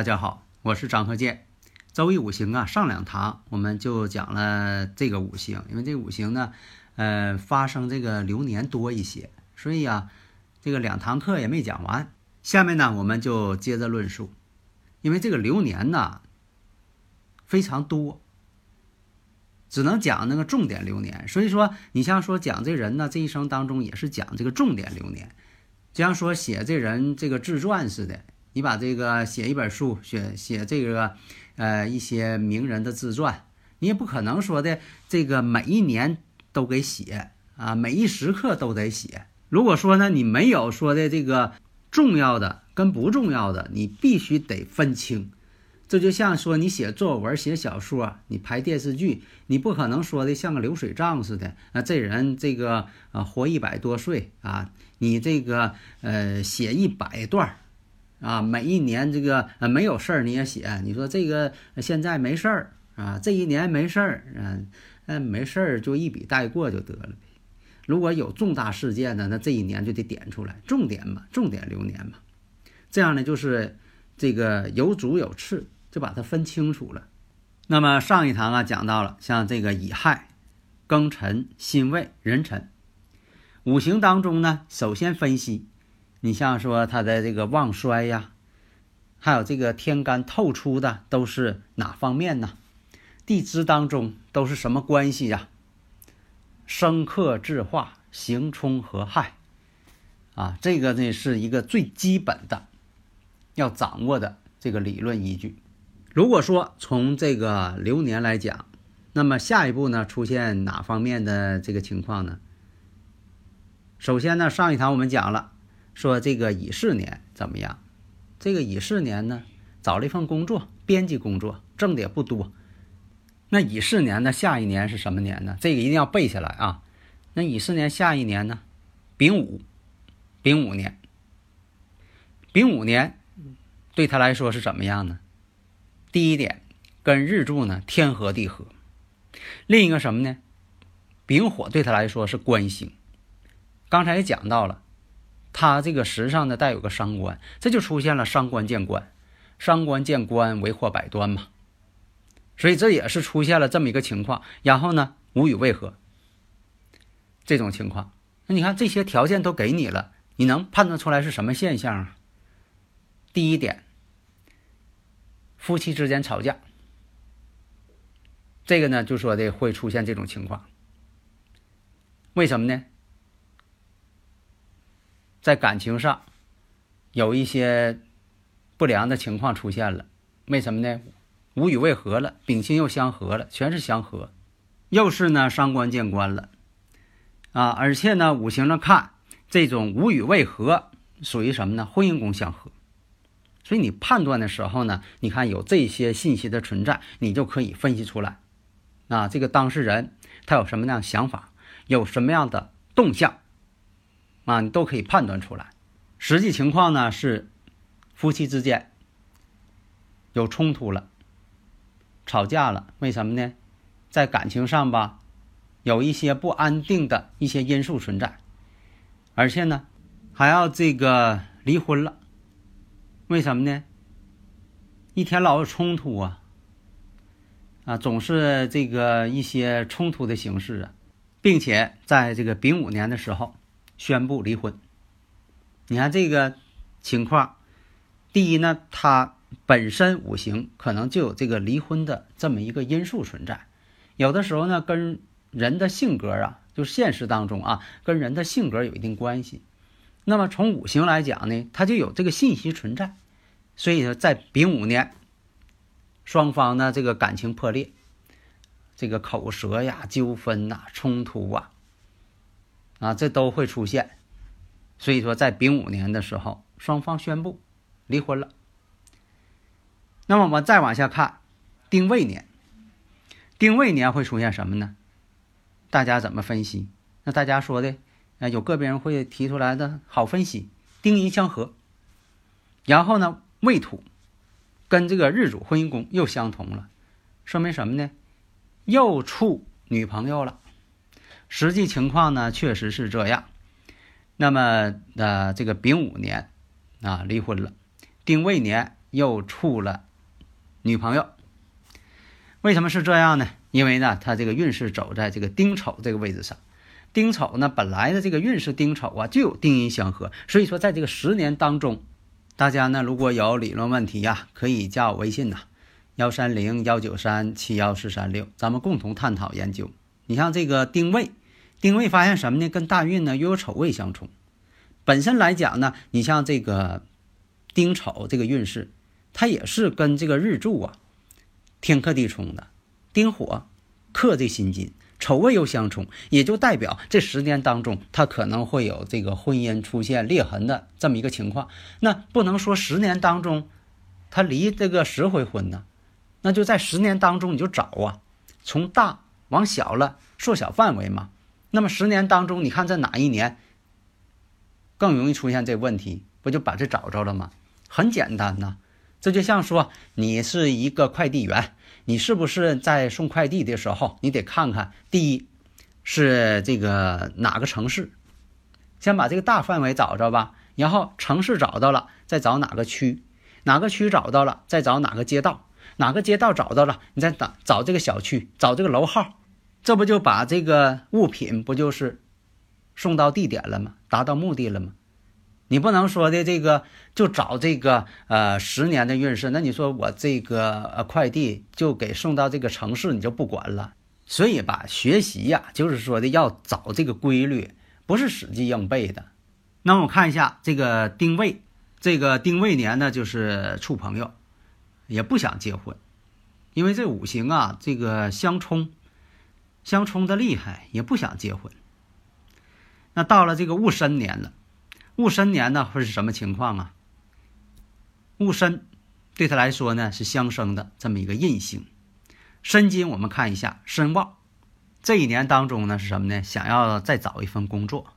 大家好，我是张和建。周易五行啊，上两堂我们就讲了这个五行，因为这五行呢，呃，发生这个流年多一些，所以啊，这个两堂课也没讲完。下面呢，我们就接着论述，因为这个流年呢非常多，只能讲那个重点流年。所以说，你像说讲这人呢，这一生当中也是讲这个重点流年，就像说写这人这个自传似的。你把这个写一本书，写写这个，呃，一些名人的自传，你也不可能说的这个每一年都给写啊，每一时刻都得写。如果说呢，你没有说的这个重要的跟不重要的，你必须得分清。这就像说你写作文、写小说，你拍电视剧，你不可能说的像个流水账似的啊。这人这个啊，活一百多岁啊，你这个呃，写一百段。啊，每一年这个呃没有事儿你也写，你说这个现在没事儿啊，这一年没事儿，嗯嗯没事儿就一笔带过就得了。如果有重大事件呢，那这一年就得点出来，重点嘛，重点流年嘛。这样呢，就是这个有主有次，就把它分清楚了。那么上一堂啊讲到了，像这个乙亥、庚辰、辛未、壬辰，五行当中呢，首先分析。你像说他的这个旺衰呀，还有这个天干透出的都是哪方面呢？地支当中都是什么关系呀？生克制化，刑冲合害，啊，这个呢是一个最基本的要掌握的这个理论依据。如果说从这个流年来讲，那么下一步呢出现哪方面的这个情况呢？首先呢，上一堂我们讲了。说这个乙巳年怎么样？这个乙巳年呢，找了一份工作，编辑工作，挣的也不多。那乙巳年呢，下一年是什么年呢？这个一定要背下来啊。那乙巳年下一年呢，丙午，丙午年。丙午年对他来说是怎么样呢？第一点，跟日柱呢天合地合。另一个什么呢？丙火对他来说是官星。刚才也讲到了。他这个时上呢带有个伤官，这就出现了伤官见官，伤官见官为祸百端嘛，所以这也是出现了这么一个情况。然后呢，无与为何这种情况，那你看这些条件都给你了，你能判断出来是什么现象啊？第一点，夫妻之间吵架，这个呢就说的会出现这种情况，为什么呢？在感情上有一些不良的情况出现了，为什么呢？无与为合了，丙辛又相合了，全是相合，又是呢伤官见官了啊！而且呢，五行上看这种无与为合属于什么呢？婚姻宫相合，所以你判断的时候呢，你看有这些信息的存在，你就可以分析出来啊，这个当事人他有什么样的想法，有什么样的动向。啊，你都可以判断出来。实际情况呢是，夫妻之间有冲突了，吵架了。为什么呢？在感情上吧，有一些不安定的一些因素存在，而且呢，还要这个离婚了。为什么呢？一天老有冲突啊，啊，总是这个一些冲突的形式啊，并且在这个丙午年的时候。宣布离婚。你看这个情况，第一呢，他本身五行可能就有这个离婚的这么一个因素存在。有的时候呢，跟人的性格啊，就现实当中啊，跟人的性格有一定关系。那么从五行来讲呢，它就有这个信息存在。所以说，在丙午年，双方呢这个感情破裂，这个口舌呀、纠纷呐、冲突啊，啊，这都会出现。所以说，在丙午年的时候，双方宣布离婚了。那么我们再往下看，丁未年，丁未年会出现什么呢？大家怎么分析？那大家说的，啊，有个别人会提出来的好分析，丁寅相合，然后呢，未土跟这个日主婚姻宫又相同了，说明什么呢？又处女朋友了。实际情况呢，确实是这样。那么，呃，这个丙午年啊离婚了，丁未年又处了女朋友。为什么是这样呢？因为呢，他这个运势走在这个丁丑这个位置上，丁丑呢本来的这个运势丁丑啊就有丁寅相合，所以说在这个十年当中，大家呢如果有理论问题呀，可以加我微信呐，幺三零幺九三七幺四三六，咱们共同探讨研究。你像这个丁未。丁未发现什么呢？跟大运呢又有丑未相冲，本身来讲呢，你像这个丁丑这个运势，它也是跟这个日柱啊天克地冲的，丁火克这辛金，丑未又相冲，也就代表这十年当中，他可能会有这个婚姻出现裂痕的这么一个情况。那不能说十年当中他离这个十回婚呢，那就在十年当中你就找啊，从大往小了缩小范围嘛。那么十年当中，你看在哪一年更容易出现这问题？不就把这找着了吗？很简单呐，这就像说你是一个快递员，你是不是在送快递的时候，你得看看第一是这个哪个城市，先把这个大范围找着吧，然后城市找到了，再找哪个区，哪个区找到了，再找哪个街道，哪个街道找到了，你再找找这个小区，找这个楼号。这不就把这个物品不就是送到地点了吗？达到目的了吗？你不能说的这个就找这个呃十年的运势，那你说我这个呃快递就给送到这个城市，你就不管了？所以吧，学习呀，就是说的要找这个规律，不是死记硬背的。那我看一下这个丁未，这个丁未年呢，就是处朋友，也不想结婚，因为这五行啊，这个相冲。相冲的厉害，也不想结婚。那到了这个戊申年了，戊申年呢会是什么情况啊？戊申对他来说呢是相生的这么一个印星，申金我们看一下申旺，这一年当中呢是什么呢？想要再找一份工作，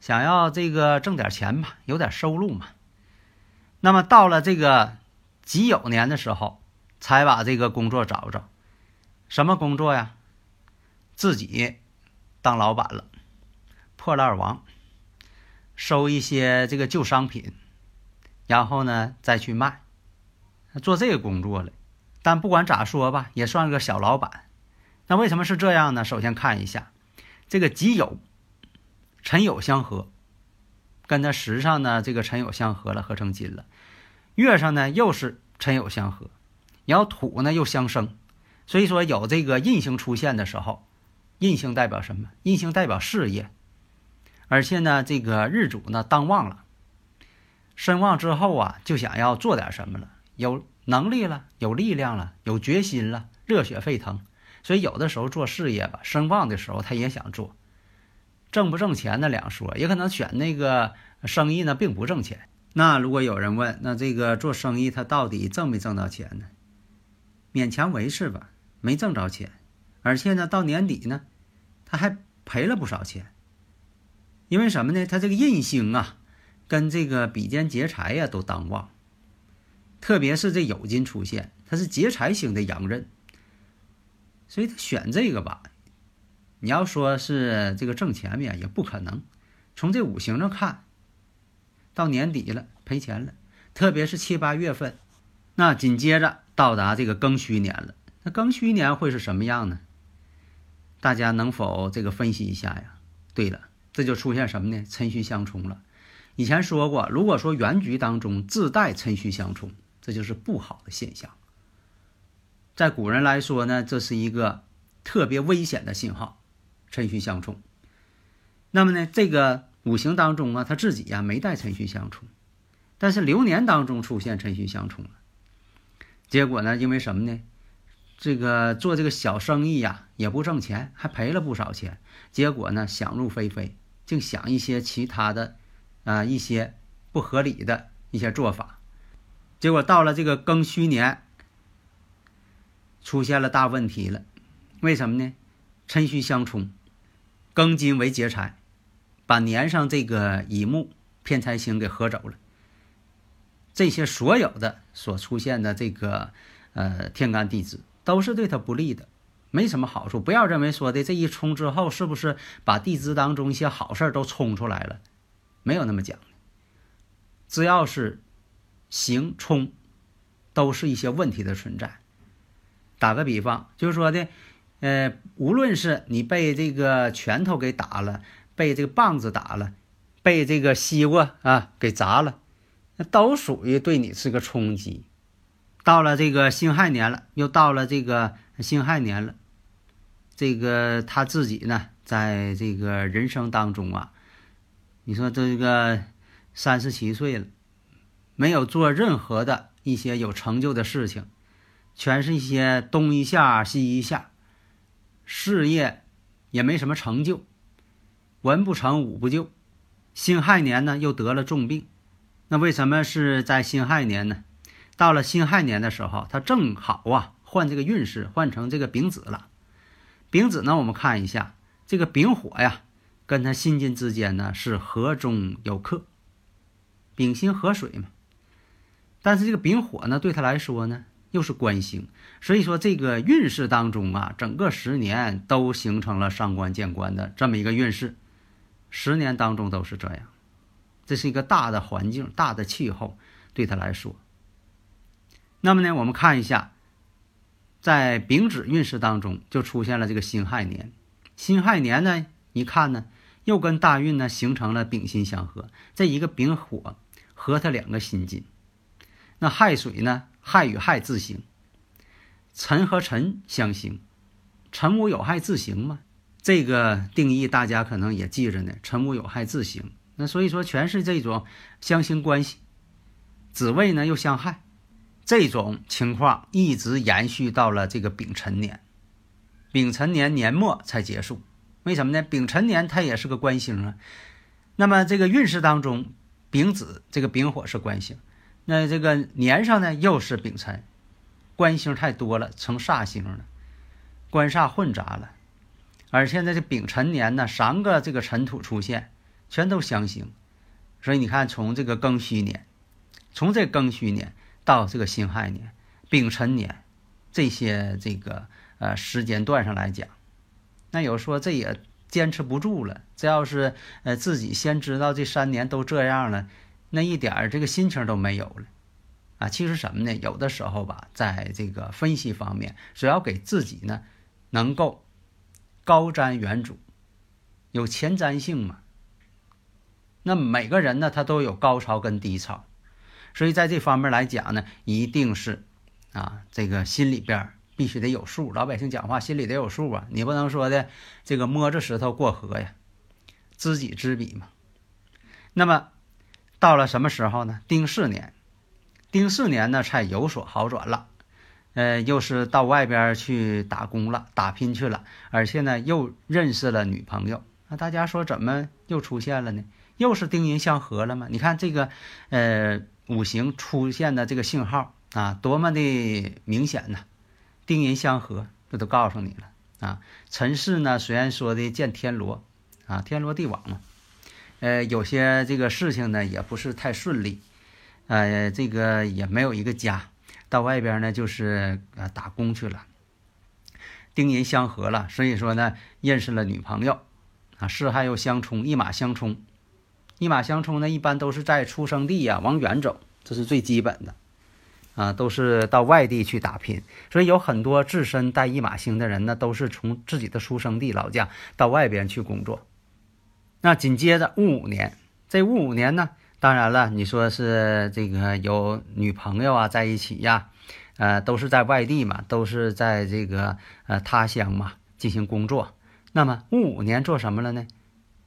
想要这个挣点钱吧，有点收入嘛。那么到了这个己酉年的时候，才把这个工作找着，什么工作呀？自己当老板了，破烂王，收一些这个旧商品，然后呢再去卖，做这个工作了。但不管咋说吧，也算个小老板。那为什么是这样呢？首先看一下这个己酉辰酉相合，跟他时上呢这个辰酉相合了，合成金了。月上呢又是辰酉相合，然后土呢又相生，所以说有这个印星出现的时候。印星代表什么？印星代表事业，而且呢，这个日主呢当旺了，身旺之后啊，就想要做点什么了，有能力了，有力量了，有决心了，热血沸腾。所以有的时候做事业吧，声旺的时候他也想做，挣不挣钱那两说，也可能选那个生意呢并不挣钱。那如果有人问，那这个做生意他到底挣没挣到钱呢？勉强维持吧，没挣着钱。而且呢，到年底呢，他还赔了不少钱。因为什么呢？他这个印星啊，跟这个比肩劫财呀都当旺，特别是这酉金出现，它是劫财星的阳刃，所以他选这个吧。你要说是这个挣钱呀，也不可能。从这五行上看，到年底了赔钱了，特别是七八月份，那紧接着到达这个庚戌年了，那庚戌年会是什么样呢？大家能否这个分析一下呀？对了，这就出现什么呢？辰戌相冲了。以前说过，如果说原局当中自带辰戌相冲，这就是不好的现象。在古人来说呢，这是一个特别危险的信号，辰戌相冲。那么呢，这个五行当中啊，他自己呀没带辰戌相冲，但是流年当中出现辰戌相冲了。结果呢，因为什么呢？这个做这个小生意呀，也不挣钱，还赔了不少钱。结果呢，想入非非，竟想一些其他的，啊，一些不合理的一些做法。结果到了这个庚戌年，出现了大问题了。为什么呢？辰戌相冲，庚金为劫财，把年上这个乙木偏财星给合走了。这些所有的所出现的这个呃天干地支。都是对他不利的，没什么好处。不要认为说的这一冲之后，是不是把地支当中一些好事都冲出来了？没有那么讲的。只要是行冲，都是一些问题的存在。打个比方，就是说的，呃，无论是你被这个拳头给打了，被这个棒子打了，被这个西瓜啊给砸了，那都属于对你是个冲击。到了这个辛亥年了，又到了这个辛亥年了，这个他自己呢，在这个人生当中啊，你说这个三十七岁了，没有做任何的一些有成就的事情，全是一些东一下西一下，事业也没什么成就，文不成武不就，辛亥年呢又得了重病，那为什么是在辛亥年呢？到了辛亥年的时候，他正好啊换这个运势，换成这个丙子了。丙子呢，我们看一下这个丙火呀，跟他辛金之间呢是合中有克，丙辛合水嘛。但是这个丙火呢，对他来说呢又是官星，所以说这个运势当中啊，整个十年都形成了伤官见官的这么一个运势，十年当中都是这样。这是一个大的环境、大的气候，对他来说。那么呢，我们看一下，在丙子运势当中就出现了这个辛亥年。辛亥年呢，一看呢，又跟大运呢形成了丙辛相合，这一个丙火和它两个辛金。那亥水呢，亥与亥自刑，辰和辰相刑，辰午有害自刑嘛？这个定义大家可能也记着呢，辰午有害自刑。那所以说，全是这种相刑关系，子位呢又相害。这种情况一直延续到了这个丙辰年，丙辰年年末才结束。为什么呢？丙辰年它也是个官星啊。那么这个运势当中，丙子这个丙火是官星，那这个年上呢又是丙辰，官星太多了，成煞星了，官煞混杂了。而现在这丙辰年呢，三个这个辰土出现，全都相刑。所以你看，从这个庚戌年，从这庚戌年。到这个辛亥年、丙辰年，这些这个呃时间段上来讲，那有说这也坚持不住了。这要是呃自己先知道这三年都这样了，那一点儿这个心情都没有了啊。其实什么呢？有的时候吧，在这个分析方面，只要给自己呢能够高瞻远瞩，有前瞻性嘛。那每个人呢，他都有高潮跟低潮。所以在这方面来讲呢，一定是，啊，这个心里边必须得有数。老百姓讲话心里得有数啊，你不能说的这个摸着石头过河呀，知己知彼嘛。那么到了什么时候呢？丁巳年，丁巳年呢才有所好转了，呃，又是到外边去打工了，打拼去了，而且呢又认识了女朋友。那大家说怎么又出现了呢？又是丁寅相合了吗？你看这个，呃。五行出现的这个信号啊，多么的明显呢？丁寅相合，这都告诉你了啊。辰巳呢，虽然说的见天罗啊，天罗地网嘛，呃，有些这个事情呢也不是太顺利，呃，这个也没有一个家，到外边呢就是呃打工去了。丁寅相合了，所以说呢认识了女朋友啊，四害又相冲，一马相冲。一马相冲呢，一般都是在出生地呀往远走，这是最基本的，啊，都是到外地去打拼。所以有很多自身带一马星的人呢，都是从自己的出生地老家到外边去工作。那紧接着戊午年，这戊午年呢，当然了，你说是这个有女朋友啊在一起呀，呃，都是在外地嘛，都是在这个呃他乡嘛进行工作。那么戊午年做什么了呢？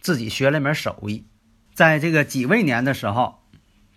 自己学了一门手艺。在这个己未年的时候，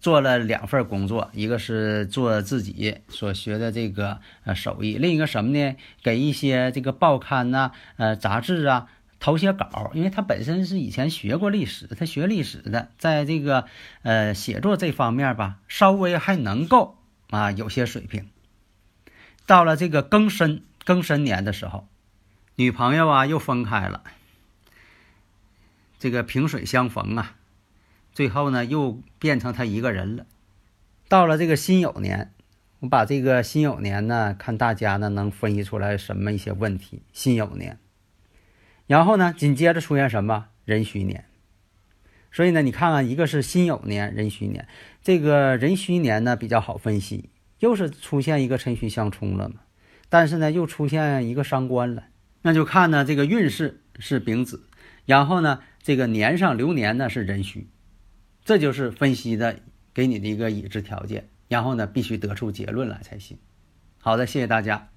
做了两份工作，一个是做自己所学的这个呃手艺，另一个什么呢？给一些这个报刊呐、呃杂志啊投些稿，因为他本身是以前学过历史，他学历史的，在这个呃写作这方面吧，稍微还能够啊有些水平。到了这个庚申庚申年的时候，女朋友啊又分开了，这个萍水相逢啊。最后呢，又变成他一个人了。到了这个辛酉年，我把这个辛酉年呢，看大家呢能分析出来什么一些问题。辛酉年，然后呢，紧接着出现什么壬戌年。所以呢，你看看，一个是辛酉年，壬戌年，这个壬戌年呢比较好分析，又是出现一个辰戌相冲了嘛。但是呢，又出现一个伤官了，那就看呢这个运势是丙子，然后呢这个年上流年呢是壬戌。这就是分析的给你的一个已知条件，然后呢，必须得出结论来才行。好的，谢谢大家。